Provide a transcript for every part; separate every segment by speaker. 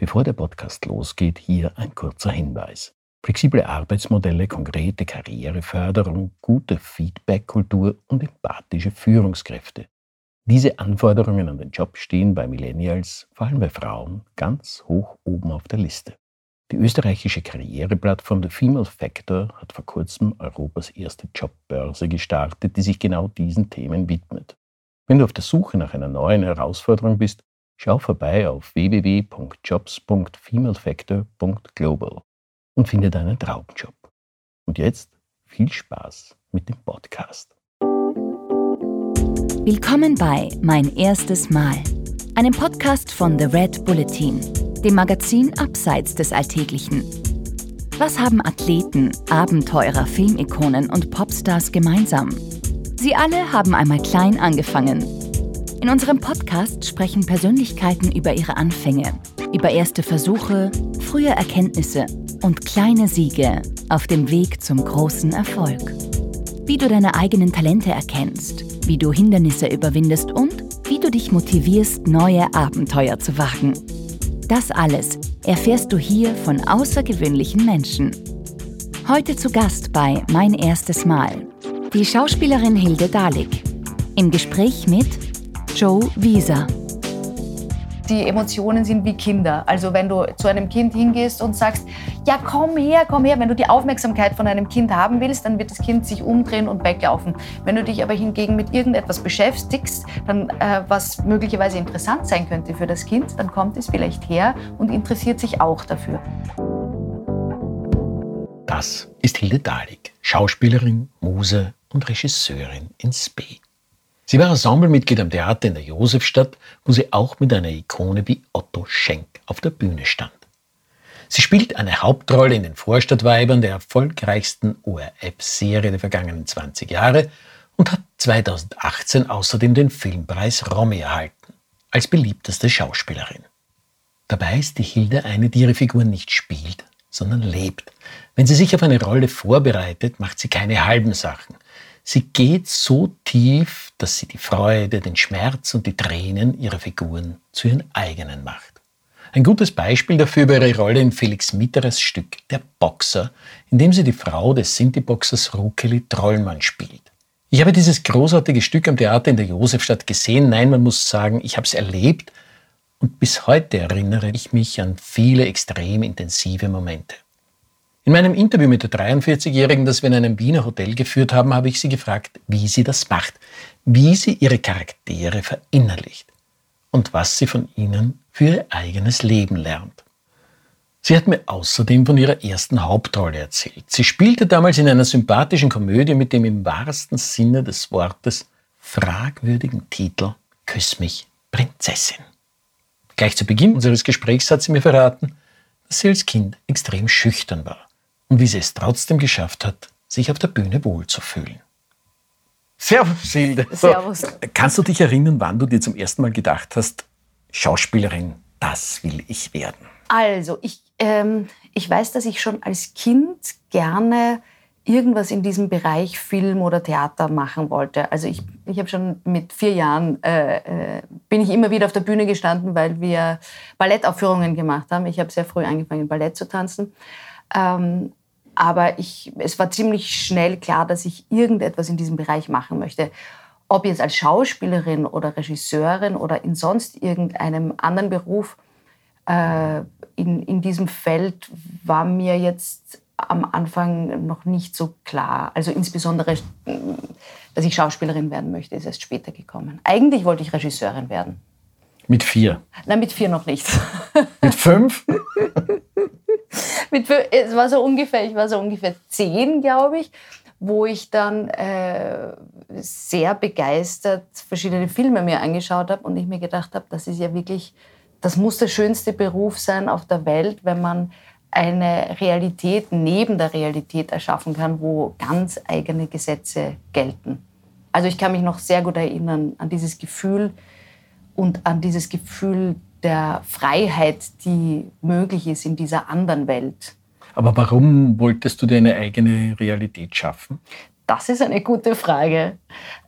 Speaker 1: Bevor der Podcast losgeht, hier ein kurzer Hinweis. Flexible Arbeitsmodelle, konkrete Karriereförderung, gute Feedbackkultur und empathische Führungskräfte. Diese Anforderungen an den Job stehen bei Millennials, vor allem bei Frauen, ganz hoch oben auf der Liste. Die österreichische Karriereplattform The Female Factor hat vor kurzem Europas erste Jobbörse gestartet, die sich genau diesen Themen widmet. Wenn du auf der Suche nach einer neuen Herausforderung bist, schau vorbei auf www.jobs.femalefactor.global und finde deinen Traumjob. Und jetzt viel Spaß mit dem Podcast.
Speaker 2: Willkommen bei Mein erstes Mal, einem Podcast von The Red Bulletin, dem Magazin Abseits des Alltäglichen. Was haben Athleten, Abenteurer, Filmikonen und Popstars gemeinsam? Sie alle haben einmal klein angefangen. In unserem Podcast sprechen Persönlichkeiten über ihre Anfänge, über erste Versuche, frühe Erkenntnisse und kleine Siege auf dem Weg zum großen Erfolg. Wie du deine eigenen Talente erkennst, wie du Hindernisse überwindest und wie du dich motivierst, neue Abenteuer zu wagen. Das alles erfährst du hier von außergewöhnlichen Menschen. Heute zu Gast bei Mein erstes Mal die Schauspielerin Hilde Dalik. Im Gespräch mit Joe Wieser
Speaker 3: die Emotionen sind wie Kinder. Also wenn du zu einem Kind hingehst und sagst, ja komm her, komm her, wenn du die Aufmerksamkeit von einem Kind haben willst, dann wird das Kind sich umdrehen und weglaufen. Wenn du dich aber hingegen mit irgendetwas beschäftigst, dann äh, was möglicherweise interessant sein könnte für das Kind, dann kommt es vielleicht her und interessiert sich auch dafür.
Speaker 1: Das ist Hilde Dahlig, Schauspielerin, Muse und Regisseurin in Spee. Sie war Ensemblemitglied am Theater in der Josefstadt, wo sie auch mit einer Ikone wie Otto Schenk auf der Bühne stand. Sie spielt eine Hauptrolle in den Vorstadtweibern der erfolgreichsten ORF-Serie der vergangenen 20 Jahre und hat 2018 außerdem den Filmpreis Romy erhalten, als beliebteste Schauspielerin. Dabei ist die Hilde eine, die ihre Figur nicht spielt, sondern lebt. Wenn sie sich auf eine Rolle vorbereitet, macht sie keine halben Sachen. Sie geht so tief, dass sie die Freude, den Schmerz und die Tränen ihrer Figuren zu ihren eigenen macht. Ein gutes Beispiel dafür war ihre Rolle in Felix Mitterers Stück Der Boxer, in dem sie die Frau des Sinti-Boxers Rukeli Trollmann spielt. Ich habe dieses großartige Stück am Theater in der Josefstadt gesehen. Nein, man muss sagen, ich habe es erlebt und bis heute erinnere ich mich an viele extrem intensive Momente. In meinem Interview mit der 43-Jährigen, das wir in einem Wiener Hotel geführt haben, habe ich sie gefragt, wie sie das macht, wie sie ihre Charaktere verinnerlicht und was sie von ihnen für ihr eigenes Leben lernt. Sie hat mir außerdem von ihrer ersten Hauptrolle erzählt. Sie spielte damals in einer sympathischen Komödie mit dem im wahrsten Sinne des Wortes fragwürdigen Titel Küss mich, Prinzessin. Gleich zu Beginn unseres Gesprächs hat sie mir verraten, dass sie als Kind extrem schüchtern war und wie sie es trotzdem geschafft hat, sich auf der Bühne wohlzufühlen. Servus, Hilde.
Speaker 3: Servus.
Speaker 1: kannst du dich erinnern, wann du dir zum ersten Mal gedacht hast, Schauspielerin, das will ich werden?
Speaker 3: Also, ich, ähm, ich weiß, dass ich schon als Kind gerne irgendwas in diesem Bereich Film oder Theater machen wollte. Also ich, ich habe schon mit vier Jahren, äh, äh, bin ich immer wieder auf der Bühne gestanden, weil wir Ballettaufführungen gemacht haben. Ich habe sehr früh angefangen, Ballett zu tanzen. Ähm, aber ich, es war ziemlich schnell klar, dass ich irgendetwas in diesem Bereich machen möchte. Ob jetzt als Schauspielerin oder Regisseurin oder in sonst irgendeinem anderen Beruf, äh, in, in diesem Feld war mir jetzt am Anfang noch nicht so klar. Also insbesondere, dass ich Schauspielerin werden möchte, ist erst später gekommen. Eigentlich wollte ich Regisseurin werden.
Speaker 1: Mit vier?
Speaker 3: Nein, mit vier noch nicht.
Speaker 1: Mit fünf?
Speaker 3: mit, es war so ungefähr, ich war so ungefähr zehn, glaube ich, wo ich dann äh, sehr begeistert verschiedene Filme mir angeschaut habe und ich mir gedacht habe, das ist ja wirklich, das muss der schönste Beruf sein auf der Welt, wenn man eine Realität neben der Realität erschaffen kann, wo ganz eigene Gesetze gelten. Also ich kann mich noch sehr gut erinnern an dieses Gefühl und an dieses Gefühl der Freiheit, die möglich ist in dieser anderen Welt.
Speaker 1: Aber warum wolltest du dir eine eigene Realität schaffen?
Speaker 3: Das ist eine gute Frage.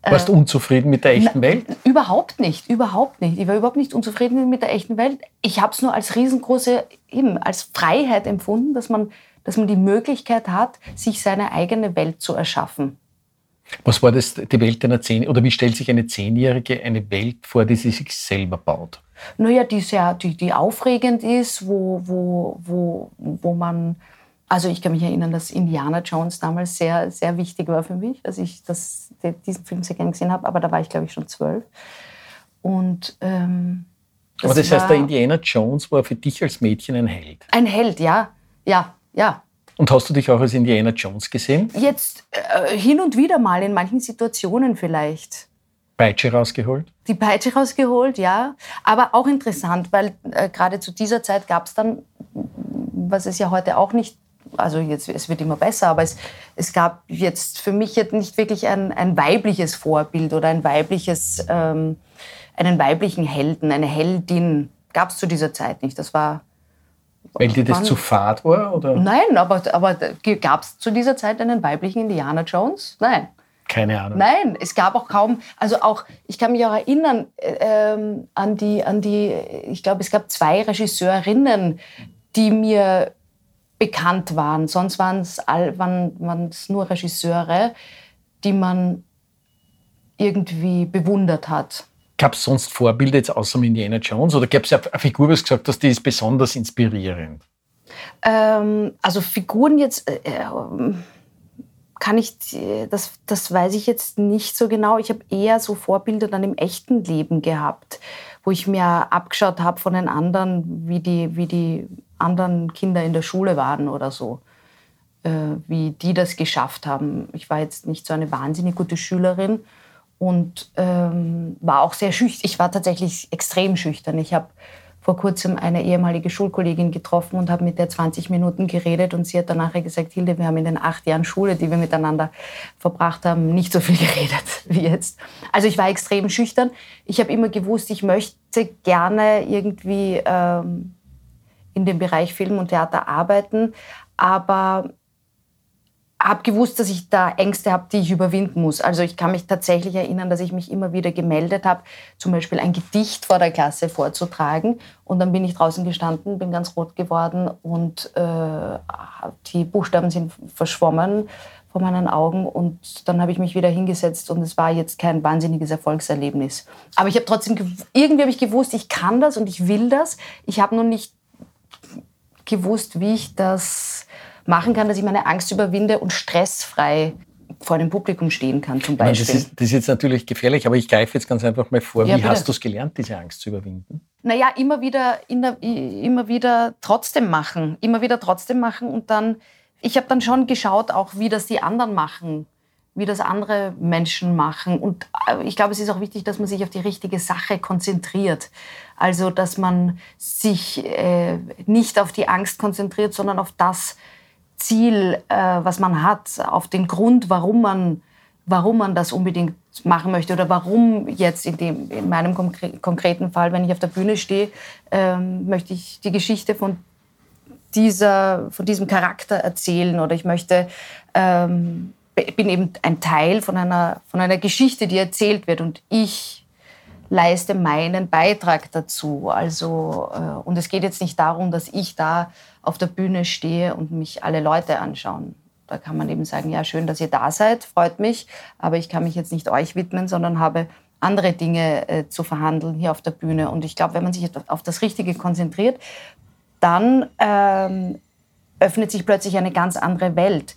Speaker 1: Warst du unzufrieden mit der echten
Speaker 3: Na,
Speaker 1: Welt?
Speaker 3: Überhaupt nicht, überhaupt nicht. Ich war überhaupt nicht unzufrieden mit der echten Welt. Ich habe es nur als riesengroße, eben als Freiheit empfunden, dass man, dass man die Möglichkeit hat, sich seine eigene Welt zu erschaffen.
Speaker 1: Was war das, die Welt einer Zehn oder wie stellt sich eine Zehnjährige eine Welt vor, die sie sich selber baut?
Speaker 3: Naja, die, sehr, die, die aufregend ist, wo, wo, wo, wo man also ich kann mich erinnern, dass Indiana Jones damals sehr, sehr wichtig war für mich, dass ich das, diesen Film sehr gerne gesehen habe, aber da war ich, glaube ich, schon zwölf. Und, ähm,
Speaker 1: das aber das heißt, der Indiana Jones war für dich als Mädchen ein Held?
Speaker 3: Ein Held, ja. Ja, ja.
Speaker 1: Und hast du dich auch als Indiana Jones gesehen?
Speaker 3: Jetzt äh, hin und wieder mal, in manchen Situationen vielleicht.
Speaker 1: Peitsche rausgeholt?
Speaker 3: Die Peitsche rausgeholt, ja. Aber auch interessant, weil äh, gerade zu dieser Zeit gab es dann, was es ja heute auch nicht also jetzt, es wird immer besser, aber es, es gab jetzt für mich jetzt nicht wirklich ein, ein weibliches Vorbild oder ein weibliches, ähm, einen weiblichen Helden, eine Heldin. Gab es zu dieser Zeit nicht. Das war.
Speaker 1: Weil dir das zu fad war? Oder?
Speaker 3: Nein, aber, aber gab es zu dieser Zeit einen weiblichen Indiana Jones? Nein.
Speaker 1: Keine Ahnung.
Speaker 3: Nein, es gab auch kaum, also auch, ich kann mich auch erinnern äh, ähm, an, die, an die, ich glaube, es gab zwei Regisseurinnen, die mir bekannt waren. Sonst waren es waren, nur Regisseure, die man irgendwie bewundert hat.
Speaker 1: Gab es sonst Vorbilder jetzt außer Indiana Jones oder gab es eine Figur, du gesagt hast, die ist besonders inspirierend?
Speaker 3: Ähm, also Figuren jetzt äh, kann ich, das, das weiß ich jetzt nicht so genau. Ich habe eher so Vorbilder dann im echten Leben gehabt, wo ich mir abgeschaut habe von den anderen, wie die, wie die anderen Kinder in der Schule waren oder so, äh, wie die das geschafft haben. Ich war jetzt nicht so eine wahnsinnig gute Schülerin und ähm, war auch sehr schüchtern. Ich war tatsächlich extrem schüchtern. Ich habe vor kurzem eine ehemalige Schulkollegin getroffen und habe mit der 20 Minuten geredet und sie hat danach gesagt, Hilde, wir haben in den acht Jahren Schule, die wir miteinander verbracht haben, nicht so viel geredet wie jetzt. Also ich war extrem schüchtern. Ich habe immer gewusst, ich möchte gerne irgendwie ähm, in dem Bereich Film und Theater arbeiten, aber habe gewusst, dass ich da Ängste habe, die ich überwinden muss. Also ich kann mich tatsächlich erinnern, dass ich mich immer wieder gemeldet habe, zum Beispiel ein Gedicht vor der Klasse vorzutragen. Und dann bin ich draußen gestanden, bin ganz rot geworden und äh, die Buchstaben sind verschwommen vor meinen Augen. Und dann habe ich mich wieder hingesetzt und es war jetzt kein wahnsinniges Erfolgserlebnis. Aber ich habe trotzdem, irgendwie habe ich gewusst, ich kann das und ich will das. Ich habe nur nicht gewusst, wie ich das machen kann, dass ich meine Angst überwinde und stressfrei vor dem Publikum stehen kann zum Beispiel.
Speaker 1: Meine, das, ist, das, ist, jetzt natürlich gefährlich, aber ich greife jetzt ganz einfach mal vor. Ja, wie bitte. hast du es gelernt, diese Angst zu überwinden?
Speaker 3: Naja, immer wieder, immer wieder trotzdem machen. Immer wieder trotzdem machen und dann, ich habe dann schon geschaut, auch wie das die anderen machen wie das andere Menschen machen. Und äh, ich glaube, es ist auch wichtig, dass man sich auf die richtige Sache konzentriert. Also, dass man sich äh, nicht auf die Angst konzentriert, sondern auf das Ziel, äh, was man hat, auf den Grund, warum man, warum man das unbedingt machen möchte oder warum jetzt in, dem, in meinem konkreten Fall, wenn ich auf der Bühne stehe, ähm, möchte ich die Geschichte von dieser, von diesem Charakter erzählen oder ich möchte ähm, bin eben ein Teil von einer, von einer Geschichte, die erzählt wird und ich leiste meinen Beitrag dazu. Also, äh, und es geht jetzt nicht darum, dass ich da auf der Bühne stehe und mich alle Leute anschauen. Da kann man eben sagen, ja, schön, dass ihr da seid, freut mich, aber ich kann mich jetzt nicht euch widmen, sondern habe andere Dinge äh, zu verhandeln hier auf der Bühne. Und ich glaube, wenn man sich auf das Richtige konzentriert, dann ähm, öffnet sich plötzlich eine ganz andere Welt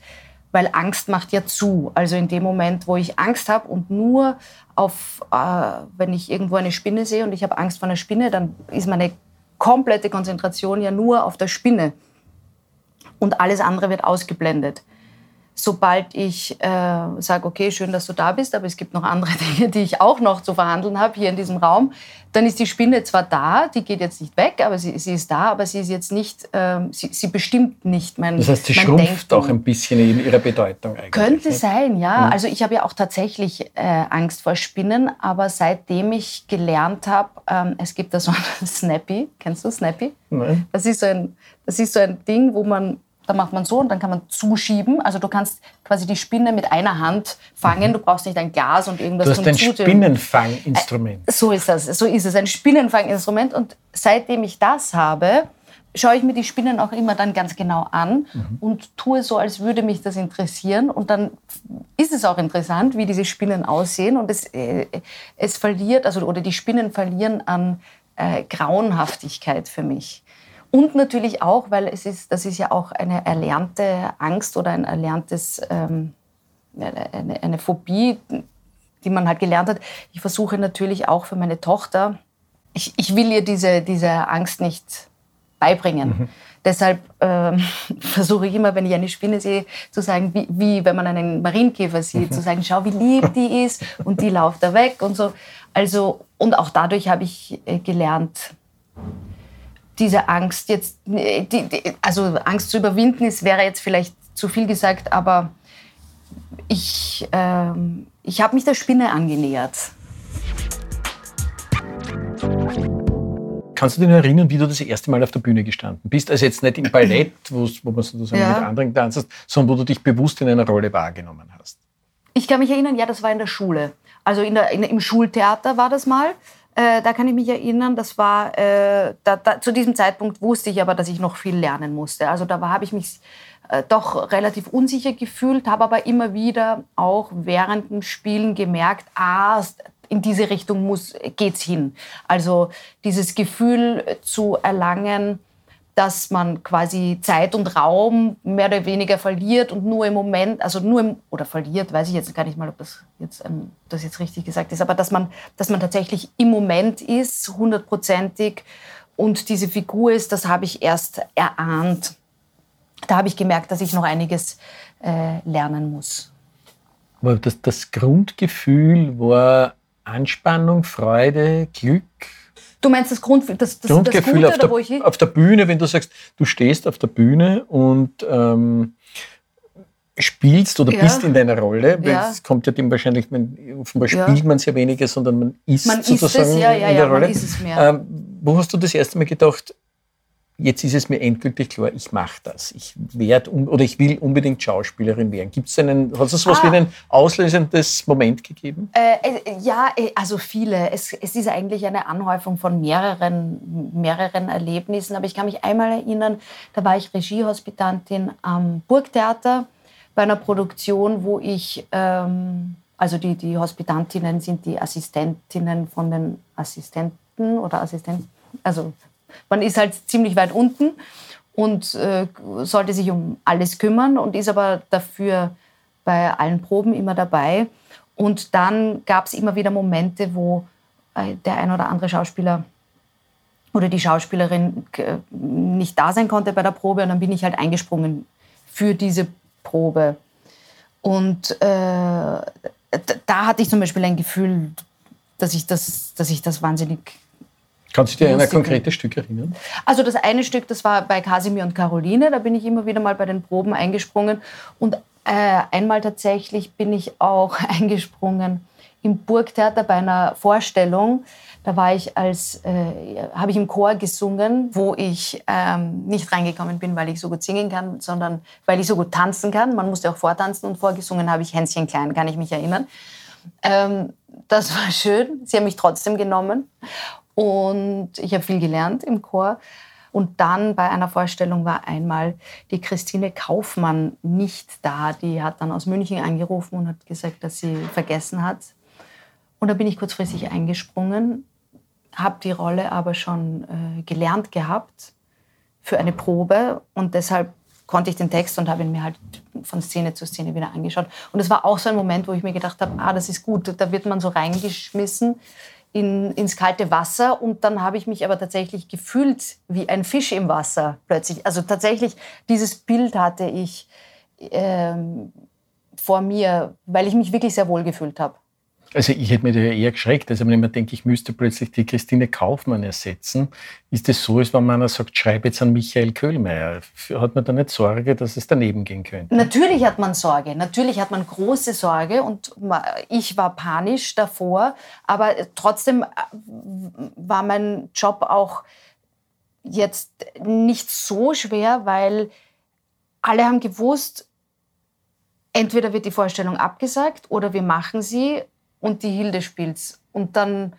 Speaker 3: weil Angst macht ja zu. Also in dem Moment, wo ich Angst habe und nur auf, äh, wenn ich irgendwo eine Spinne sehe und ich habe Angst vor einer Spinne, dann ist meine komplette Konzentration ja nur auf der Spinne und alles andere wird ausgeblendet sobald ich äh, sage, okay, schön, dass du da bist, aber es gibt noch andere Dinge, die ich auch noch zu verhandeln habe hier in diesem Raum, dann ist die Spinne zwar da, die geht jetzt nicht weg, aber sie, sie ist da, aber sie ist jetzt nicht, äh, sie, sie, bestimmt nicht mein
Speaker 1: Das heißt, sie schrumpft Denken. auch ein bisschen in ihrer Bedeutung eigentlich.
Speaker 3: Könnte nicht? sein, ja. Mhm. Also ich habe ja auch tatsächlich äh, Angst vor Spinnen, aber seitdem ich gelernt habe, ähm, es gibt da so ein Snappy, kennst du Snappy?
Speaker 1: Nein.
Speaker 3: Das ist so ein, das ist so ein Ding, wo man da macht man so und dann kann man zuschieben. Also du kannst quasi die Spinne mit einer Hand fangen. Du brauchst nicht ein Glas und irgendwas
Speaker 1: Du hast
Speaker 3: zum
Speaker 1: ein. Spinnenfanginstrument.
Speaker 3: Äh, So ist das. So ist es. Ein Spinnenfanginstrument. Und seitdem ich das habe, schaue ich mir die Spinnen auch immer dann ganz genau an und tue so, als würde mich das interessieren. Und dann ist es auch interessant, wie diese Spinnen aussehen. Und es, äh, es verliert, also oder die Spinnen verlieren an äh, Grauenhaftigkeit für mich. Und natürlich auch, weil es ist, das ist ja auch eine erlernte Angst oder ein erlerntes, ähm, eine, eine Phobie, die man halt gelernt hat. Ich versuche natürlich auch für meine Tochter, ich, ich will ihr diese, diese Angst nicht beibringen. Deshalb ähm, versuche ich immer, wenn ich eine Spinne sehe, zu sagen, wie, wie wenn man einen Marienkäfer sieht, zu sagen, schau, wie lieb die ist und die lauft da weg und so. Also, und auch dadurch habe ich äh, gelernt, diese Angst jetzt, äh, die, die, also Angst zu überwinden, ist, wäre jetzt vielleicht zu viel gesagt, aber ich, ähm, ich habe mich der Spinne angenähert.
Speaker 1: Kannst du dich erinnern, wie du das erste Mal auf der Bühne gestanden bist? Also jetzt nicht im Ballett, wo man sozusagen
Speaker 3: Ja.
Speaker 1: mit anderen tanzt, sondern wo du dich bewusst in einer Rolle wahrgenommen hast.
Speaker 3: Ich kann mich erinnern, ja, das war in der Schule. Also in der, in, im Schultheater war das mal. Äh, da kann ich mich erinnern, das war, äh, da, da, zu diesem Zeitpunkt wusste ich aber, dass ich noch viel lernen musste. Also da habe ich mich äh, doch relativ unsicher gefühlt, habe aber immer wieder auch während dem Spielen gemerkt, ah, in diese Richtung muss, geht's hin. Also dieses Gefühl zu erlangen, dass man quasi Zeit und Raum mehr oder weniger verliert und nur im Moment, also nur im, oder verliert, weiß ich jetzt gar nicht mal, ob das jetzt, ähm, das jetzt richtig gesagt ist, aber dass man, dass man tatsächlich im Moment ist, hundertprozentig und diese Figur ist, das habe ich erst erahnt. Da habe ich gemerkt, dass ich noch einiges äh, lernen muss.
Speaker 1: Das, das Grundgefühl war Anspannung, Freude, Glück.
Speaker 3: Du meinst das, Grund, das, das, das
Speaker 1: Grundgefühl
Speaker 3: Gute,
Speaker 1: auf,
Speaker 3: oder wo
Speaker 1: der,
Speaker 3: ich
Speaker 1: auf der Bühne, wenn du sagst, du stehst auf der Bühne und ähm, spielst oder
Speaker 3: Ja.
Speaker 1: bist in deiner Rolle. weil
Speaker 3: Ja.
Speaker 1: Es kommt ja dem wahrscheinlich, man, offenbar
Speaker 3: Ja.
Speaker 1: spielt man sehr weniger, sondern man ist
Speaker 3: Man ist
Speaker 1: sozusagen
Speaker 3: es, ja, ja,
Speaker 1: in
Speaker 3: ja,
Speaker 1: der
Speaker 3: man
Speaker 1: Rolle.
Speaker 3: ist.
Speaker 1: Ähm, wo hast du das erste Mal gedacht, jetzt ist es mir endgültig klar, ich mache das. Ich werd un oder ich will unbedingt Schauspielerin werden. Gibt es einen, hat es sowas
Speaker 3: Ah.
Speaker 1: wie ein auslösendes Moment gegeben?
Speaker 3: Äh, äh, ja, also viele. Es, es ist eigentlich eine Anhäufung von mehreren, mehreren Erlebnissen. Aber ich kann mich einmal erinnern, da war ich Regiehospitantin am Burgtheater bei einer Produktion, wo ich, ähm, also die, die Hospitantinnen sind die Assistentinnen von den Assistenten oder Assistenten, also man ist halt ziemlich weit unten und äh, sollte sich um alles kümmern und ist aber dafür bei allen Proben immer dabei. Und dann gab es immer wieder Momente, wo äh, der ein oder andere Schauspieler oder die Schauspielerin äh, nicht da sein konnte bei der Probe und dann bin ich halt eingesprungen für diese Probe. Und äh, da hatte ich zum Beispiel ein Gefühl, dass ich das, dass ich das wahnsinnig
Speaker 1: Kannst du dich an ein konkretes Stück erinnern?
Speaker 3: also das eine Stück, das war bei Kasimir und Caroline, da bin ich immer wieder mal bei den Proben eingesprungen. Und äh, einmal tatsächlich bin ich auch eingesprungen im Burgtheater bei einer Vorstellung. Da war ich als, äh, habe ich im Chor gesungen, wo ich ähm, nicht reingekommen bin, weil ich so gut singen kann, sondern weil ich so gut tanzen kann. Man musste auch vortanzen und vorgesungen habe ich Hänschen klein, kann ich mich erinnern. Ähm, das war schön. Sie haben mich trotzdem genommen. Und ich habe viel gelernt im Chor. Und dann bei einer Vorstellung war einmal die Christine Kaufmann nicht da. Die hat dann aus München angerufen und hat gesagt, dass sie vergessen hat. Und da bin ich kurzfristig eingesprungen, habe die Rolle aber schon äh, gelernt gehabt für eine Probe und deshalb konnte ich den Text und habe ihn mir halt von Szene zu Szene wieder angeschaut. Und es war auch so ein Moment, wo ich mir gedacht habe, ah, das ist gut, da wird man so reingeschmissen in, ins kalte Wasser und dann habe ich mich aber tatsächlich gefühlt wie ein Fisch im Wasser plötzlich. Also tatsächlich, dieses Bild hatte ich ähm, vor mir, weil ich mich wirklich sehr wohl gefühlt habe.
Speaker 1: Also ich hätte mir da eher geschreckt. Also wenn ich mir denke, ich müsste plötzlich die Christine Kaufmann ersetzen, ist das so, als wenn man sagt, schreib jetzt an Michael Köhlmeier. Hat man da nicht Sorge, dass es daneben gehen könnte?
Speaker 3: Natürlich hat man Sorge, natürlich hat man große Sorge und ich war panisch davor, aber trotzdem äh, war mein Job auch jetzt nicht so schwer, weil alle haben gewusst, entweder wird die Vorstellung abgesagt oder wir machen sie und die Hilde spielt's. Und dann,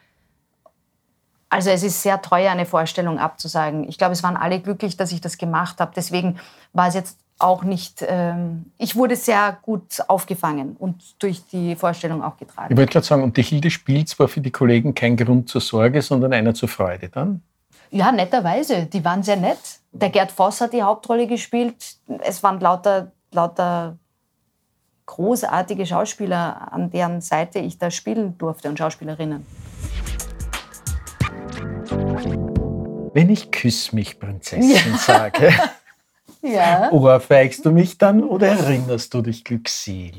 Speaker 3: also es ist sehr teuer, eine Vorstellung abzusagen. Ich glaube, es waren alle glücklich, dass ich das gemacht habe. Deswegen war es jetzt auch nicht, ähm, ich wurde sehr gut aufgefangen und durch die Vorstellung auch getragen.
Speaker 1: Ich wollte gerade sagen, und die Hilde spielt war für die Kollegen kein Grund zur Sorge, sondern einer zur Freude dann?
Speaker 3: Ja, netterweise. Die waren sehr nett. Der Gerd Voss hat die Hauptrolle gespielt. Es waren lauter, lauter großartige Schauspieler, an deren Seite ich da spielen durfte und Schauspielerinnen.
Speaker 1: Wenn ich Küss mich, Prinzessin ja. sage,
Speaker 3: ja.
Speaker 1: ohrfeigst du mich dann oder erinnerst du dich glückselig?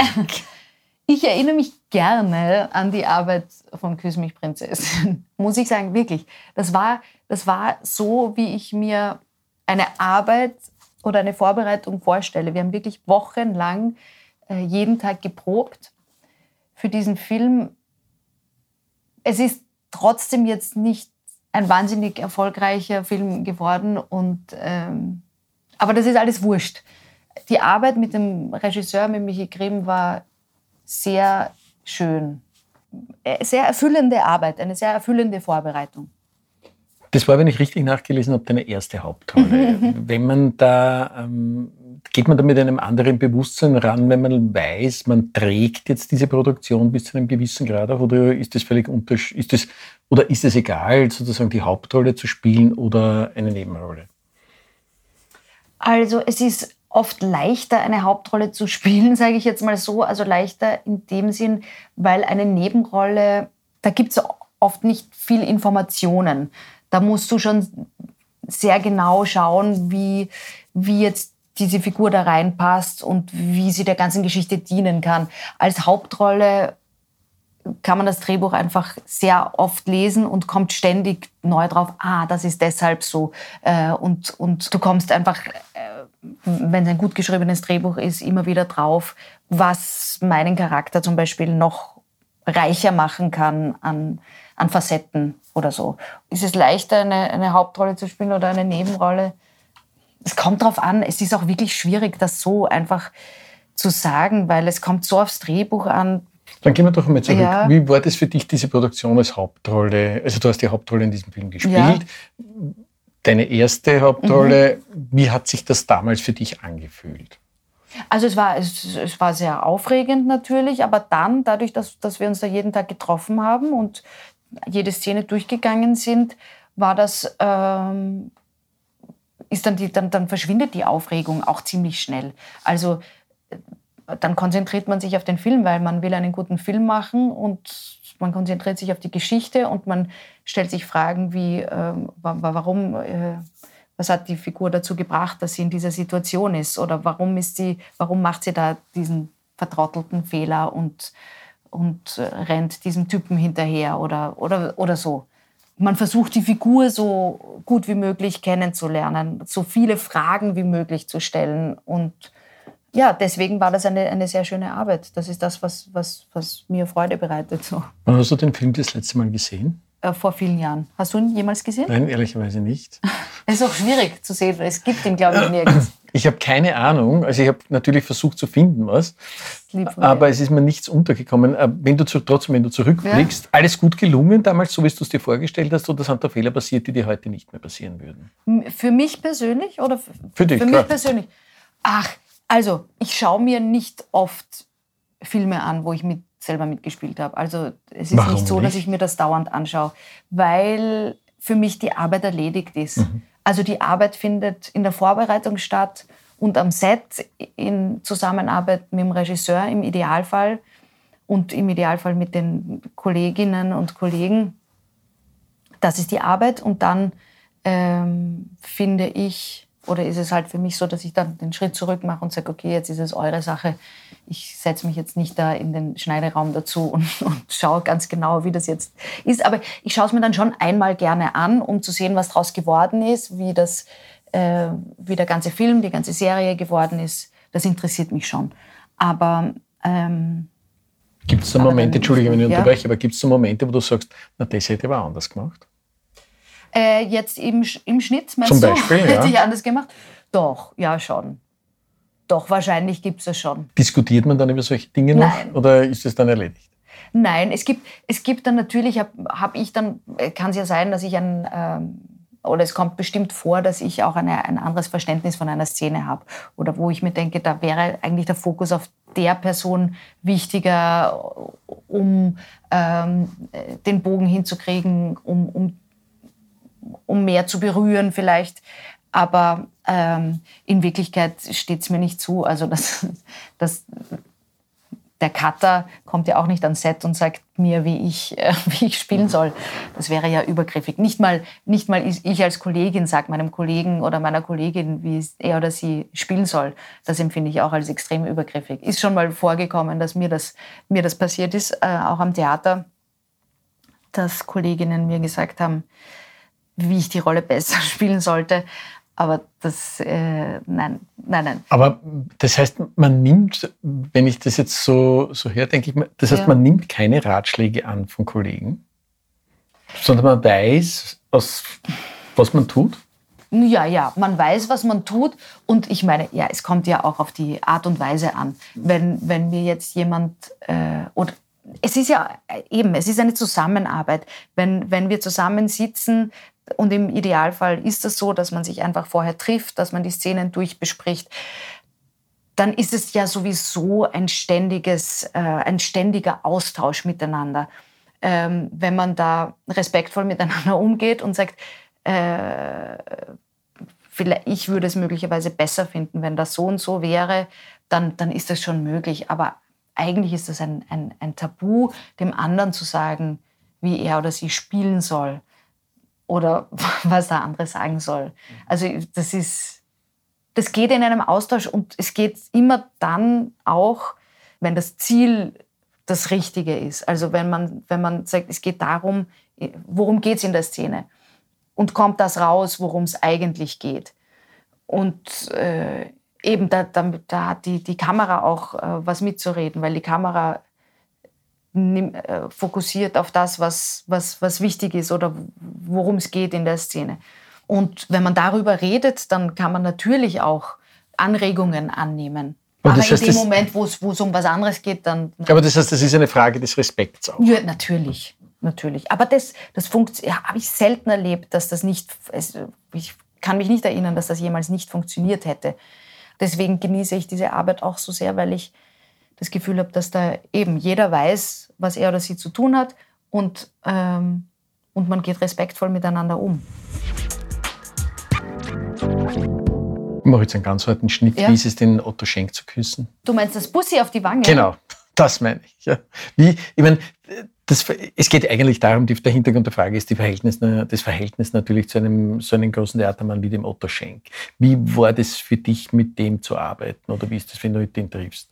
Speaker 3: Ich erinnere mich gerne an die Arbeit von Küss mich, Prinzessin. Muss ich sagen, wirklich. Das war, das war so, wie ich mir eine Arbeit oder eine Vorbereitung vorstelle. Wir haben wirklich wochenlang jeden Tag geprobt für diesen Film. Es ist trotzdem jetzt nicht ein wahnsinnig erfolgreicher Film geworden. Und, ähm, aber das ist alles wurscht. Die Arbeit mit dem Regisseur, mit Michi Grimm, war sehr schön. Äh, sehr erfüllende Arbeit, eine sehr erfüllende Vorbereitung.
Speaker 1: Das war, wenn ich richtig nachgelesen habe, deine erste Hauptrolle. wenn man da ähm, geht man da mit einem anderen Bewusstsein ran, wenn man weiß, man trägt jetzt diese Produktion bis zu einem gewissen Grad auf, oder ist das völlig ist das, oder ist es egal, sozusagen die Hauptrolle zu spielen oder eine Nebenrolle?
Speaker 3: Also es ist oft leichter, eine Hauptrolle zu spielen, sage ich jetzt mal so. Also leichter in dem Sinn, weil eine Nebenrolle, da gibt es oft nicht viel Informationen. Da musst du schon sehr genau schauen, wie, wie jetzt diese Figur da reinpasst und wie sie der ganzen Geschichte dienen kann. Als Hauptrolle kann man das Drehbuch einfach sehr oft lesen und kommt ständig neu drauf, ah, das ist deshalb so. Äh, und, und du kommst einfach, äh, wenn es ein gut geschriebenes Drehbuch ist, immer wieder drauf, was meinen Charakter zum Beispiel noch reicher machen kann an, an Facetten oder so. Ist es leichter, eine, eine Hauptrolle zu spielen oder eine Nebenrolle? Es kommt darauf an, es ist auch wirklich schwierig, das so einfach zu sagen, weil es kommt so aufs Drehbuch an.
Speaker 1: Dann gehen wir doch einmal zurück. Ja. Wie war das für dich, diese Produktion als Hauptrolle? Also du hast die Hauptrolle in diesem Film gespielt. Ja. Deine erste Hauptrolle, mhm. wie hat sich das damals für dich angefühlt?
Speaker 3: Also es war, es, es, war sehr aufregend natürlich, aber dann, dadurch, dass, dass wir uns da jeden Tag getroffen haben und jede Szene durchgegangen sind, war das ähm, ist dann, die, dann, dann verschwindet die Aufregung auch ziemlich schnell. Also äh, dann konzentriert man sich auf den Film, weil man will einen guten Film machen und man konzentriert sich auf die Geschichte und man stellt sich Fragen wie, äh, warum, äh, was hat die Figur dazu gebracht, dass sie in dieser Situation ist oder warum, ist die, warum macht sie da diesen vertrottelten Fehler und, und äh, rennt diesem Typen hinterher oder, oder, oder so man versucht, die Figur so gut wie möglich kennenzulernen, so viele Fragen wie möglich zu stellen. Und ja, deswegen war das eine, eine sehr schöne Arbeit. Das ist das, was, was, was mir Freude bereitet. So.
Speaker 1: Wann hast du den Film das letzte Mal gesehen?
Speaker 3: Äh, vor vielen Jahren. Hast du ihn jemals gesehen?
Speaker 1: Nein, ehrlicherweise nicht.
Speaker 3: Es ist auch schwierig zu sehen, weil es gibt ihn, glaube ich, nirgends.
Speaker 1: Ich habe keine Ahnung. Also ich habe natürlich versucht zu finden was, aber es ist mir nichts untergekommen. Äh, wenn du zu, trotzdem, wenn du zurückblickst, ja. alles gut gelungen damals, so wie du es dir vorgestellt hast, oder sind da Fehler passiert, die dir heute nicht mehr passieren würden?
Speaker 3: Für mich persönlich oder
Speaker 1: für dich?
Speaker 3: Für klar. mich persönlich. Ach, also ich schaue mir nicht oft Filme an, wo ich mit selber mitgespielt habe. Also es ist
Speaker 1: Warum
Speaker 3: nicht so,
Speaker 1: nicht?
Speaker 3: dass ich mir das dauernd anschaue, weil für mich die Arbeit erledigt ist. Mhm. Also die Arbeit findet in der Vorbereitung statt und am Set in Zusammenarbeit mit dem Regisseur im Idealfall und im Idealfall mit den Kolleginnen und Kollegen. Das ist die Arbeit und dann ähm, finde ich, oder ist es halt für mich so, dass ich dann den Schritt zurück mache und sage, okay, jetzt ist es eure Sache. Ich setze mich jetzt nicht da in den Schneideraum dazu und, und schaue ganz genau, wie das jetzt ist. Aber ich schaue es mir dann schon einmal gerne an, um zu sehen, was daraus geworden ist, wie, das, äh, wie der ganze Film, die ganze Serie geworden ist. Das interessiert mich schon. Aber ähm,
Speaker 1: Gibt es so Momente, Entschuldige, wenn ich ja. unterbreche, aber gibt es so Momente, wo du sagst, na, das hätte ich aber anders gemacht?
Speaker 3: Äh, jetzt im, im Schnitt,
Speaker 1: meinst Zum Beispiel,
Speaker 3: du? Ja. Hätte ich anders gemacht? Doch, ja, schon. Doch, wahrscheinlich gibt es das schon.
Speaker 1: Diskutiert man dann über solche Dinge noch
Speaker 3: Nein.
Speaker 1: oder ist es dann erledigt?
Speaker 3: Nein, es gibt, es gibt dann natürlich, habe hab ich dann, kann es ja sein, dass ich ein, ähm, oder es kommt bestimmt vor, dass ich auch eine, ein anderes Verständnis von einer Szene habe. Oder wo ich mir denke, da wäre eigentlich der Fokus auf der Person wichtiger, um ähm, den Bogen hinzukriegen, um, um, um mehr zu berühren vielleicht. Aber ähm, in Wirklichkeit steht es mir nicht zu. Also das, das, der Cutter kommt ja auch nicht ans Set und sagt mir, wie ich, äh, wie ich spielen soll. Das wäre ja übergriffig. Nicht mal, nicht mal ich als Kollegin sage meinem Kollegen oder meiner Kollegin, wie er oder sie spielen soll. Das empfinde ich auch als extrem übergriffig. Ist schon mal vorgekommen, dass mir das, mir das passiert ist, äh, auch am Theater, dass Kolleginnen mir gesagt haben, wie ich die Rolle besser spielen sollte. Aber das, äh, nein, nein, nein.
Speaker 1: Aber das heißt, man nimmt, wenn ich das jetzt so, so höre, denke ich, mir, das heißt,
Speaker 3: Ja.
Speaker 1: man nimmt keine Ratschläge an von Kollegen, sondern man weiß, was, was man tut.
Speaker 3: Ja, ja, man weiß, was man tut. Und ich meine, ja, es kommt ja auch auf die Art und Weise an. Wenn, wenn mir jetzt jemand, äh, oder es ist ja äh, eben, es ist eine Zusammenarbeit. Wenn, wenn wir zusammensitzen, und im Idealfall ist es so, dass man sich einfach vorher trifft, dass man die Szenen durchbespricht, dann ist es ja sowieso ein, ständiges, äh, ein ständiger Austausch miteinander. Ähm, wenn man da respektvoll miteinander umgeht und sagt, äh, vielleicht, ich würde es möglicherweise besser finden, wenn das so und so wäre, dann, dann ist das schon möglich. Aber eigentlich ist das ein, ein, ein Tabu, dem anderen zu sagen, wie er oder sie spielen soll oder was der andere sagen soll. Also das ist, das geht in einem Austausch und es geht immer dann auch, wenn das Ziel das Richtige ist. Also wenn man, wenn man sagt, es geht darum, worum geht es in der Szene? Und kommt das raus, worum es eigentlich geht? Und äh, eben da, da, da hat die, die Kamera auch äh, was mitzureden, weil die Kamera fokussiert auf das, was, was, was wichtig ist oder worum es geht in der Szene. Und wenn man darüber redet, dann kann man natürlich auch Anregungen annehmen.
Speaker 1: Aber
Speaker 3: Aber
Speaker 1: das heißt,
Speaker 3: in dem Moment, wo es um was anderes geht, dann
Speaker 1: Aber das heißt, das ist eine Frage des Respekts auch.
Speaker 3: ja, natürlich, natürlich. Aber das, das ja, habe ich selten erlebt, dass das nicht. Es, ich kann mich nicht erinnern, dass das jemals nicht funktioniert hätte. Deswegen genieße ich diese Arbeit auch so sehr, weil ich das Gefühl habe, dass da eben jeder weiß, was er oder sie zu tun hat und, ähm, und man geht respektvoll miteinander um.
Speaker 1: Ich mache jetzt einen ganz harten Schnitt.
Speaker 3: Ja.
Speaker 1: Wie ist es denn, Otto Schenk zu küssen?
Speaker 3: Du meinst das Bussi auf die Wange?
Speaker 1: Genau, das meine ich. Ja. Wie, ich meine, das, es geht eigentlich darum, die, der Hintergrund der Frage ist die Verhältnis, das Verhältnis natürlich zu einem so einem großen Theatermann wie dem Otto Schenk. Wie war das für dich, mit dem zu arbeiten? Oder wie ist das, wenn du den triffst?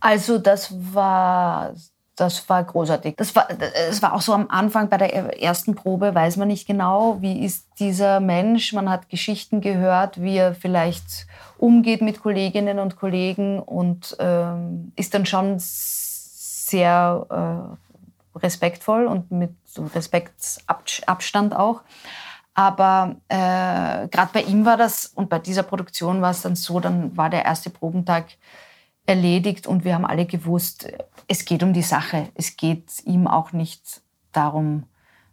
Speaker 3: Also das war, das war großartig. Das war, es war auch so am Anfang bei der ersten Probe, weiß man nicht genau, wie ist dieser Mensch. Man hat Geschichten gehört, wie er vielleicht umgeht mit Kolleginnen und Kollegen und ähm, ist dann schon sehr äh, respektvoll und mit so Respektsabstand auch. Aber äh, gerade bei ihm war das und bei dieser Produktion war es dann so, dann war der erste Probentag erledigt und wir haben alle gewusst, es geht um die Sache. Es geht ihm auch nicht darum,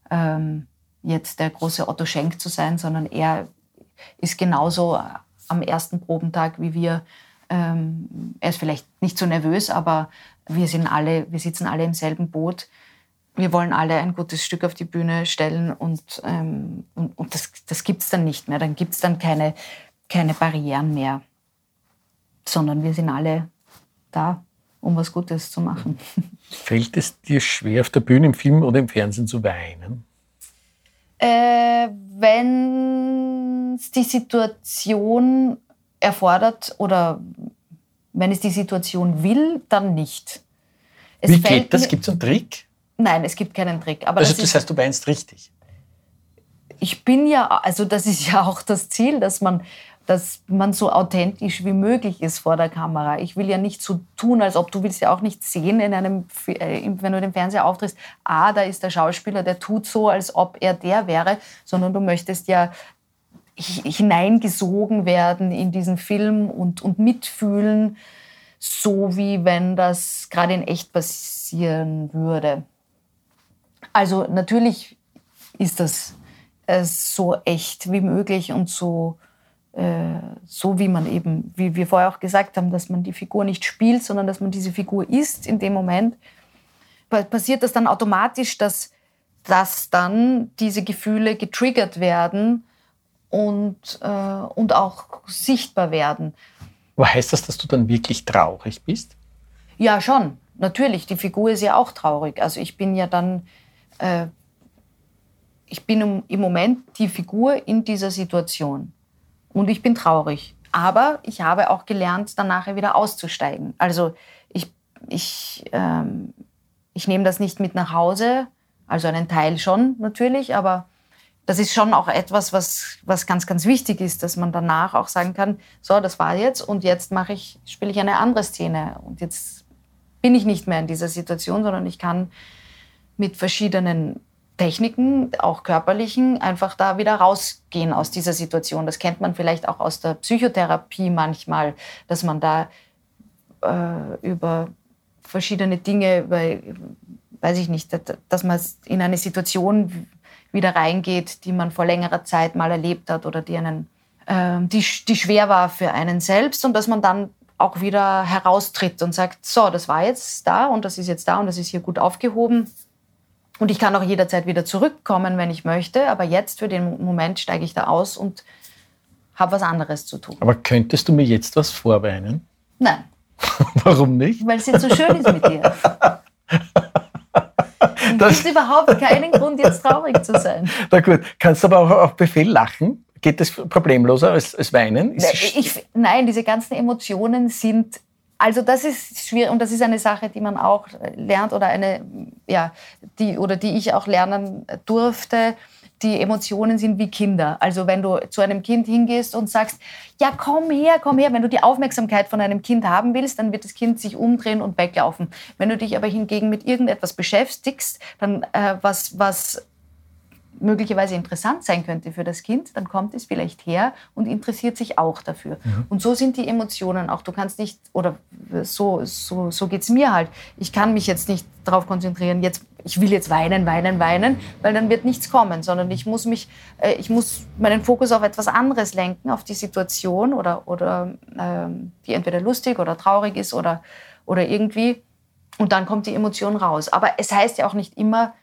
Speaker 3: ähm, jetzt der große Otto Schenk zu sein, sondern er ist genauso am ersten Probentag wie wir. Ähm, er ist vielleicht nicht so nervös, aber wir sind alle, wir sitzen alle im selben Boot. Wir wollen alle ein gutes Stück auf die Bühne stellen und, ähm, und, und das, das gibt es dann nicht mehr. Dann gibt es dann keine, keine Barrieren mehr, sondern wir sind alle da, um was Gutes zu machen.
Speaker 1: Fällt es dir schwer, auf der Bühne, im Film oder im Fernsehen zu weinen?
Speaker 3: Äh, wenn es die Situation erfordert oder wenn es die Situation will, dann nicht. Es
Speaker 1: Wie geht das? Gibt es einen Trick?
Speaker 3: Nein, es gibt keinen Trick. Aber
Speaker 1: Also
Speaker 3: das
Speaker 1: das
Speaker 3: ist,
Speaker 1: heißt, du weinst richtig.
Speaker 3: ich bin ja, also das ist ja auch das Ziel, dass man, dass man so authentisch wie möglich ist vor der Kamera. Ich will ja nicht so tun, als ob du willst ja auch nicht sehen in einem, äh, wenn du den Fernseher auftrittst, ah, da ist der Schauspieler, der tut so, als ob er der wäre, sondern du möchtest ja hineingesogen werden in diesen Film und, und mitfühlen, so wie wenn das gerade in echt passieren würde. Also natürlich ist das äh, so echt wie möglich und so, so wie man eben, wie wir vorher auch gesagt haben, dass man die Figur nicht spielt, sondern dass man diese Figur ist in dem Moment. Passiert das dann automatisch, dass, dass dann diese Gefühle getriggert werden und, äh, und auch sichtbar werden.
Speaker 1: Aber heißt das, dass du dann wirklich traurig bist?
Speaker 3: Ja, schon. Natürlich. Die Figur ist ja auch traurig. Also ich bin ja dann, äh, ich bin im Moment die Figur in dieser Situation. Und ich bin traurig. Aber ich habe auch gelernt, dann nachher wieder auszusteigen. Also ich, ich, ähm, ich nehme das nicht mit nach Hause. Also einen Teil schon natürlich, aber das ist schon auch etwas, was, was ganz, ganz wichtig ist, dass man danach auch sagen kann, so, das war jetzt und jetzt mache ich, spiele ich eine andere Szene und jetzt bin ich nicht mehr in dieser Situation, sondern ich kann mit verschiedenen Techniken, auch körperlichen, einfach da wieder rausgehen aus dieser Situation. Das kennt man vielleicht auch aus der Psychotherapie manchmal, dass man da äh, über verschiedene Dinge, über, weiß ich nicht, dass man in eine Situation wieder reingeht, die man vor längerer Zeit mal erlebt hat oder die, einen, äh, die, die schwer war für einen selbst und dass man dann auch wieder heraustritt und sagt, so, das war jetzt da und das ist jetzt da und das ist hier gut aufgehoben. Und ich kann auch jederzeit wieder zurückkommen, wenn ich möchte, aber jetzt für den Moment steige ich da aus und habe was anderes zu tun.
Speaker 1: Aber könntest du mir jetzt was vorweinen?
Speaker 3: Nein.
Speaker 1: Warum nicht?
Speaker 3: Weil es jetzt so schön ist mit dir. Es gibt überhaupt keinen Grund, jetzt traurig zu sein.
Speaker 1: Na gut, kannst du aber auch auf Befehl lachen? Geht das problemloser als, als Weinen?
Speaker 3: Ich, nein, diese ganzen Emotionen sind also das ist schwierig und das ist eine Sache, die man auch lernt oder eine ja die oder die ich auch lernen durfte die Emotionen sind wie Kinder. Also wenn du zu einem Kind hingehst und sagst, ja, komm her, komm her, wenn du die Aufmerksamkeit von einem Kind haben willst, dann wird das Kind sich umdrehen und weglaufen. Wenn du dich aber hingegen mit irgendetwas beschäftigst, dann äh, was, was möglicherweise interessant sein könnte für das Kind, dann kommt es vielleicht her und interessiert sich auch dafür. Mhm. Und so sind die Emotionen auch. Du kannst nicht, oder so, so, so geht es mir halt. Ich kann mich jetzt nicht darauf konzentrieren, jetzt, ich will jetzt weinen, weinen, weinen, weil dann wird nichts kommen, sondern ich muss, mich, äh, ich muss meinen Fokus auf etwas anderes lenken, auf die Situation, oder, oder ähm, die entweder lustig oder traurig ist oder, oder irgendwie. Und dann kommt die Emotion raus. Aber es heißt ja auch nicht immer,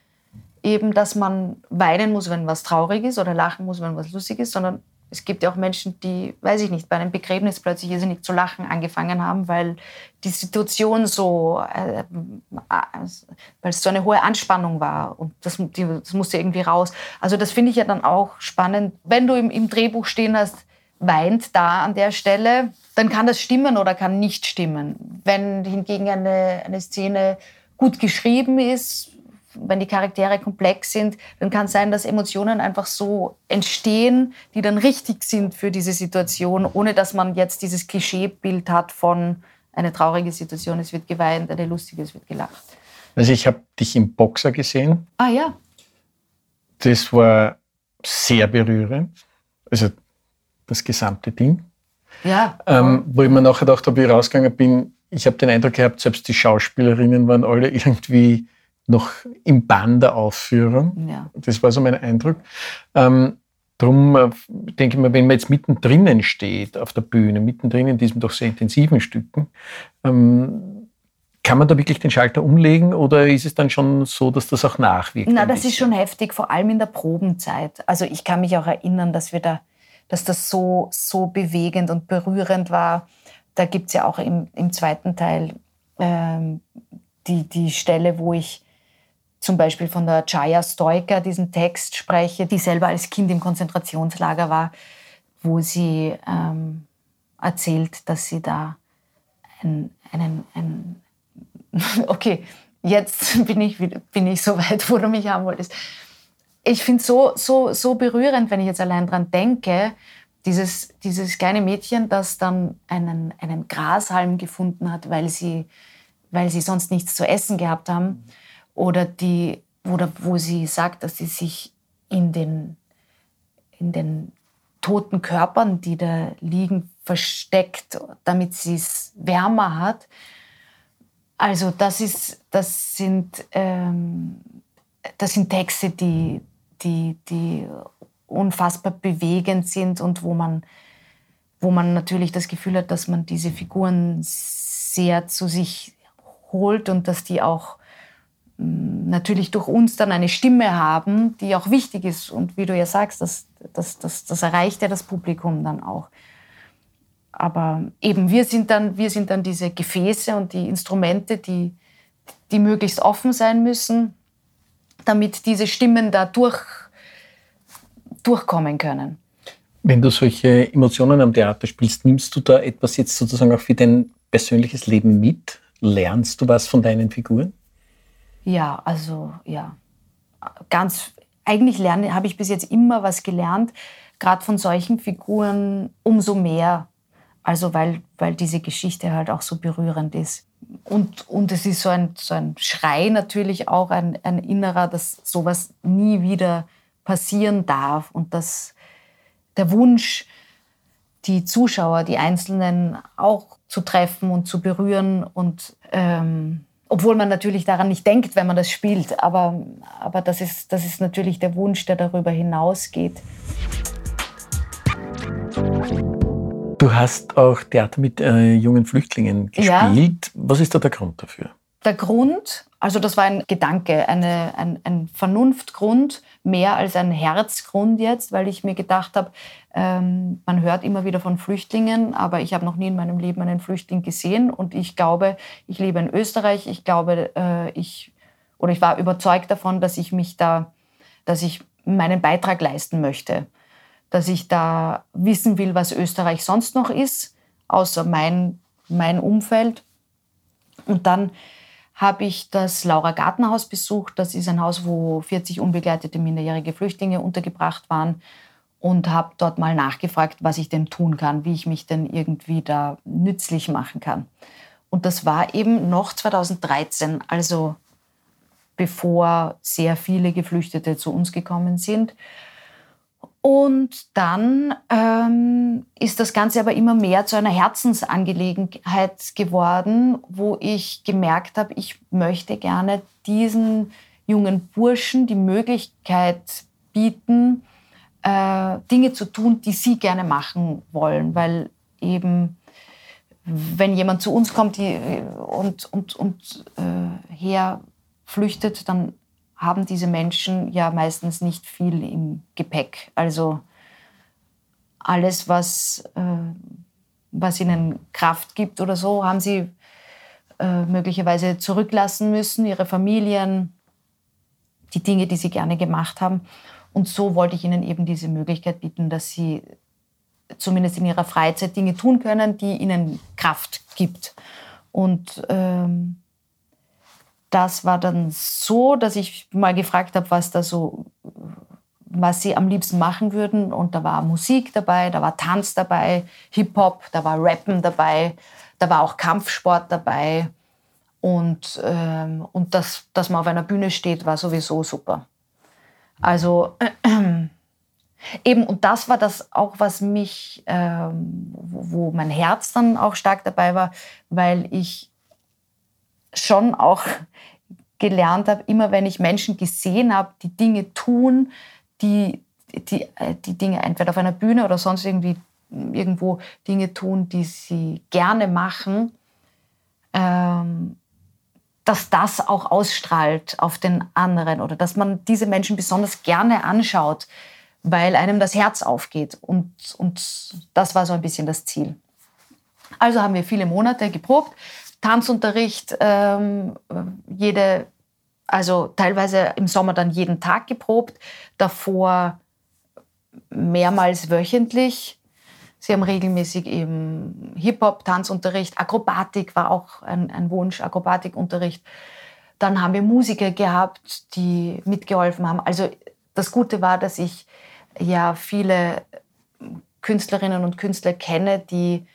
Speaker 3: eben, dass man weinen muss, wenn was traurig ist oder lachen muss, wenn was lustig ist, sondern es gibt ja auch Menschen, die, weiß ich nicht, bei einem Begräbnis plötzlich irrsinnig zu lachen angefangen haben, weil die Situation so, äh, weil es so eine hohe Anspannung war und das, die, das musste irgendwie raus. Also das finde ich ja dann auch spannend. Wenn du im, im Drehbuch stehen hast, weint da an der Stelle, dann kann das stimmen oder kann nicht stimmen. Wenn hingegen eine, eine Szene gut geschrieben ist, wenn die Charaktere komplex sind, dann kann es sein, dass Emotionen einfach so entstehen, die dann richtig sind für diese Situation, ohne dass man jetzt dieses Klischeebild hat von eine traurige Situation, es wird geweint, eine lustige, es wird gelacht.
Speaker 1: Also ich habe dich im Boxer gesehen.
Speaker 3: Ah ja.
Speaker 1: Das war sehr berührend. Also das gesamte Ding.
Speaker 3: Ja.
Speaker 1: Ähm, wo ich mir nachher gedacht habe, wie ich rausgegangen bin, ich habe den Eindruck gehabt, selbst die Schauspielerinnen waren alle irgendwie noch im Bann der Aufführung. Ja. Das war so mein Eindruck. Ähm, Darum äh, denke ich mir, wenn man jetzt mittendrin steht auf der Bühne, mittendrin in diesen doch sehr intensiven Stücken, ähm, kann man da wirklich den Schalter umlegen oder ist es dann schon so, dass das auch nachwirkt?
Speaker 3: Na, das ist schon heftig, vor allem in der Probenzeit. Also ich kann mich auch erinnern, dass wir da, dass das so, so bewegend und berührend war. Da gibt es ja auch im, im zweiten Teil ähm, die, die Stelle, wo ich zum Beispiel von der Chaya Stoiker diesen Text spreche, die selber als Kind im Konzentrationslager war, wo sie ähm, erzählt, dass sie da einen, einen, einen okay, jetzt bin ich, bin ich so weit, wo du mich haben wolltest. Ich finde es so, so, so berührend, wenn ich jetzt allein dran denke, dieses, dieses kleine Mädchen, das dann einen, einen Grashalm gefunden hat, weil sie, weil sie sonst nichts zu essen gehabt haben oder die, oder wo sie sagt, dass sie sich in den, in den toten Körpern, die da liegen, versteckt, damit sie es wärmer hat. Also das, ist, das, sind, ähm, das sind Texte, die, die, die unfassbar bewegend sind und wo man, wo man natürlich das Gefühl hat, dass man diese Figuren sehr zu sich holt und dass die auch natürlich durch uns dann eine Stimme haben, die auch wichtig ist. Und wie du ja sagst, das, das, das, das erreicht ja das Publikum dann auch. Aber eben, wir sind, dann, wir sind dann diese Gefäße und die Instrumente, die, die möglichst offen sein müssen, damit diese Stimmen da durch, durchkommen können.
Speaker 1: Wenn du solche Emotionen am Theater spielst, nimmst du da etwas jetzt sozusagen auch für dein persönliches Leben mit? Lernst du was von deinen Figuren?
Speaker 3: Ja, also ja. Ganz, eigentlich lerne, habe ich bis jetzt immer was gelernt, gerade von solchen Figuren umso mehr. Also weil, weil diese Geschichte halt auch so berührend ist. Und, und es ist so ein, so ein Schrei natürlich auch, ein, ein innerer, dass sowas nie wieder passieren darf. Und dass der Wunsch, die Zuschauer, die Einzelnen auch zu treffen und zu berühren und ähm, obwohl man natürlich daran nicht denkt, wenn man das spielt, aber, aber das, ist, das ist natürlich der Wunsch, der darüber hinausgeht.
Speaker 1: Du hast auch Theater mit äh, jungen Flüchtlingen gespielt. Ja. Was ist da der Grund dafür?
Speaker 3: Der Grund, also das war ein Gedanke, eine, ein, ein Vernunftgrund, mehr als ein Herzgrund jetzt, weil ich mir gedacht habe, ähm, man hört immer wieder von Flüchtlingen, aber ich habe noch nie in meinem Leben einen Flüchtling gesehen. Und ich glaube, ich lebe in Österreich, ich glaube, äh, ich oder ich war überzeugt davon, dass ich mich da, dass ich meinen Beitrag leisten möchte, dass ich da wissen will, was Österreich sonst noch ist, außer mein, mein Umfeld. Und dann habe ich das Laura Gartenhaus besucht. Das ist ein Haus, wo 40 unbegleitete minderjährige Flüchtlinge untergebracht waren und habe dort mal nachgefragt, was ich denn tun kann, wie ich mich denn irgendwie da nützlich machen kann. Und das war eben noch 2013, also bevor sehr viele Geflüchtete zu uns gekommen sind. Und dann ähm, ist das Ganze aber immer mehr zu einer Herzensangelegenheit geworden, wo ich gemerkt habe, ich möchte gerne diesen jungen Burschen die Möglichkeit bieten, äh, Dinge zu tun, die sie gerne machen wollen. Weil eben, wenn jemand zu uns kommt die, und, und, und äh, herflüchtet, dann haben diese Menschen ja meistens nicht viel im Gepäck. Also alles, was, äh, was ihnen Kraft gibt oder so, haben sie äh, möglicherweise zurücklassen müssen, ihre Familien, die Dinge, die sie gerne gemacht haben. Und so wollte ich ihnen eben diese Möglichkeit bieten, dass sie zumindest in ihrer Freizeit Dinge tun können, die ihnen Kraft gibt. Und ähm, das war dann so, dass ich mal gefragt habe, was da so, was sie am liebsten machen würden. Und da war Musik dabei, da war Tanz dabei, Hip-Hop, da war Rappen dabei, da war auch Kampfsport dabei. Und, ähm, und das, dass man auf einer Bühne steht, war sowieso super. Also äh, eben, und das war das auch, was mich, ähm, wo, wo mein Herz dann auch stark dabei war, weil ich schon auch gelernt habe, immer wenn ich Menschen gesehen habe, die Dinge tun, die, die, äh, die Dinge entweder auf einer Bühne oder sonst irgendwie irgendwo Dinge tun, die sie gerne machen, ähm, dass das auch ausstrahlt auf den anderen oder dass man diese Menschen besonders gerne anschaut, weil einem das Herz aufgeht. Und, und das war so ein bisschen das Ziel. Also haben wir viele Monate geprobt, Tanzunterricht, ähm, jede, also teilweise im Sommer dann jeden Tag geprobt, davor mehrmals wöchentlich. Sie haben regelmäßig eben Hip-Hop, Tanzunterricht, Akrobatik war auch ein, ein Wunsch, Akrobatikunterricht. Dann haben wir Musiker gehabt, die mitgeholfen haben. Also das Gute war, dass ich ja viele Künstlerinnen und Künstler kenne, die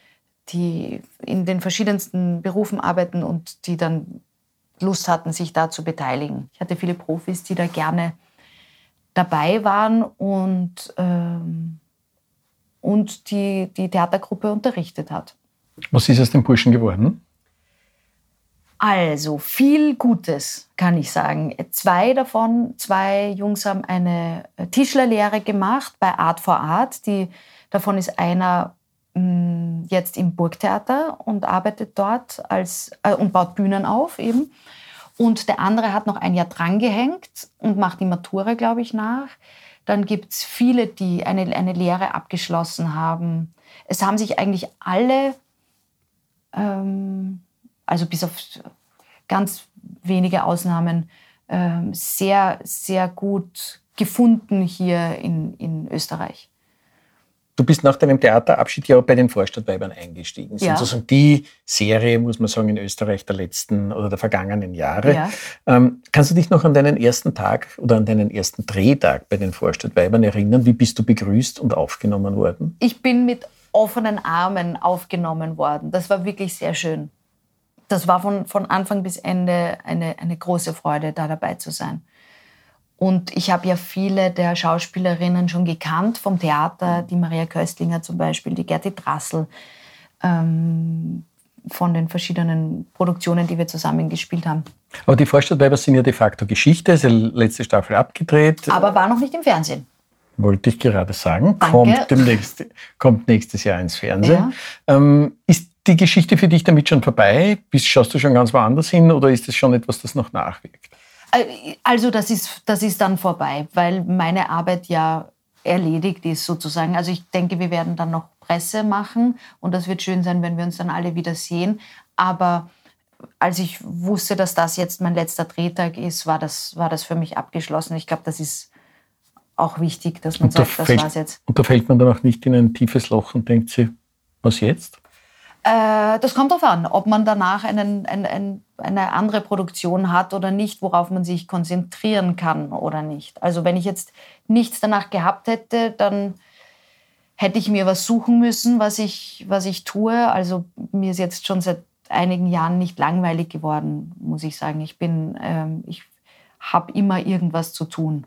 Speaker 3: die in den verschiedensten Berufen arbeiten und die dann Lust hatten, sich da zu beteiligen. Ich hatte viele Profis, die da gerne dabei waren und ähm, und die, die Theatergruppe unterrichtet hat.
Speaker 1: Was ist aus dem Burschen geworden?
Speaker 3: Also viel Gutes, kann ich sagen. Zwei davon, zwei Jungs haben eine Tischlerlehre gemacht bei Art for Art. Die, davon ist einer jetzt im Burgtheater und arbeitet dort als, äh, und baut Bühnen auf eben. Und der andere hat noch ein Jahr drangehängt und macht die Matura, glaube ich, nach. Dann gibt es viele, die eine, eine Lehre abgeschlossen haben. Es haben sich eigentlich alle ähm, also bis auf ganz wenige Ausnahmen, ähm, sehr, sehr gut gefunden hier in, in Österreich.
Speaker 1: Du bist nach deinem Theaterabschied ja auch bei den Vorstadtweibern eingestiegen. Ja. sozusagen die Serie, muss man sagen, in Österreich der letzten oder der vergangenen Jahre. Ja. Ähm, kannst du dich noch an deinen ersten Tag oder an deinen ersten Drehtag bei den Vorstadtweibern erinnern? Wie bist du begrüßt und aufgenommen worden?
Speaker 3: Ich bin mit offenen Armen aufgenommen worden. Das war wirklich sehr schön. Das war von, von Anfang bis Ende eine, eine große Freude, da dabei zu sein. Und ich habe ja viele der Schauspielerinnen schon gekannt vom Theater, die Maria Köstlinger zum Beispiel, die Gerti Drassel, ähm, von den verschiedenen Produktionen, die wir zusammen gespielt haben.
Speaker 1: Aber die Vorstadtweiber sind ja de facto Geschichte, ist ja letzte Staffel abgedreht.
Speaker 3: Aber war noch nicht im Fernsehen
Speaker 1: wollte ich gerade sagen, kommt, demnächst, kommt nächstes Jahr ins Fernsehen. Ja. Ähm, ist die Geschichte für dich damit schon vorbei? Bist, schaust du schon ganz woanders hin oder ist das schon etwas, das noch nachwirkt?
Speaker 3: Äh, also das ist, das ist dann vorbei, weil meine Arbeit ja erledigt ist sozusagen. Also ich denke, wir werden dann noch Presse machen und das wird schön sein, wenn wir uns dann alle wieder sehen. Aber als ich wusste, dass das jetzt mein letzter Drehtag ist, war das, war das für mich abgeschlossen. Ich glaube, das ist auch wichtig, dass man sagt, da das war's jetzt.
Speaker 1: Und da fällt man dann auch nicht in ein tiefes Loch und denkt sich, was jetzt?
Speaker 3: Äh, das kommt darauf an, ob man danach einen, ein, ein, eine andere Produktion hat oder nicht, worauf man sich konzentrieren kann oder nicht. Also wenn ich jetzt nichts danach gehabt hätte, dann hätte ich mir was suchen müssen, was ich, was ich tue. Also mir ist jetzt schon seit einigen Jahren nicht langweilig geworden, muss ich sagen. Ich bin, ähm, ich habe immer irgendwas zu tun.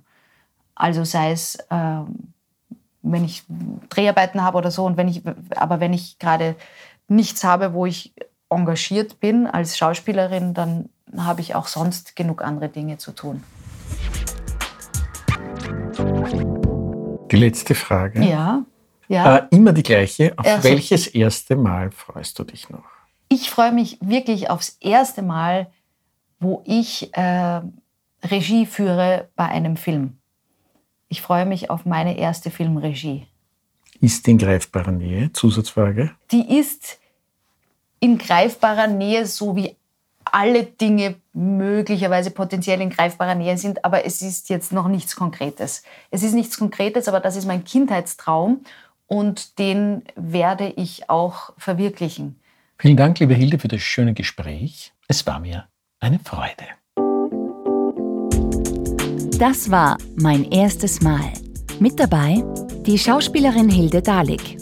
Speaker 3: Also sei es, ähm, wenn ich Dreharbeiten habe oder so, und wenn ich, aber wenn ich gerade nichts habe, wo ich engagiert bin als Schauspielerin, dann habe ich auch sonst genug andere Dinge zu tun.
Speaker 1: Die letzte Frage.
Speaker 3: Ja. ja.
Speaker 1: Äh, immer die gleiche. Auf also, welches erste Mal freust du dich noch?
Speaker 3: Ich freue mich wirklich aufs erste Mal, wo ich äh, Regie führe bei einem Film. Ich freue mich auf meine erste Filmregie.
Speaker 1: Ist die in greifbarer Nähe? Zusatzfrage.
Speaker 3: Die ist in greifbarer Nähe, so wie alle Dinge möglicherweise potenziell in greifbarer Nähe sind, aber es ist jetzt noch nichts Konkretes. Es ist nichts Konkretes, aber das ist mein Kindheitstraum und den werde ich auch verwirklichen.
Speaker 1: Vielen Dank, liebe Hilde, für das schöne Gespräch. Es war mir eine Freude.
Speaker 2: Das war mein erstes Mal. Mit dabei die Schauspielerin Hilde Dalik.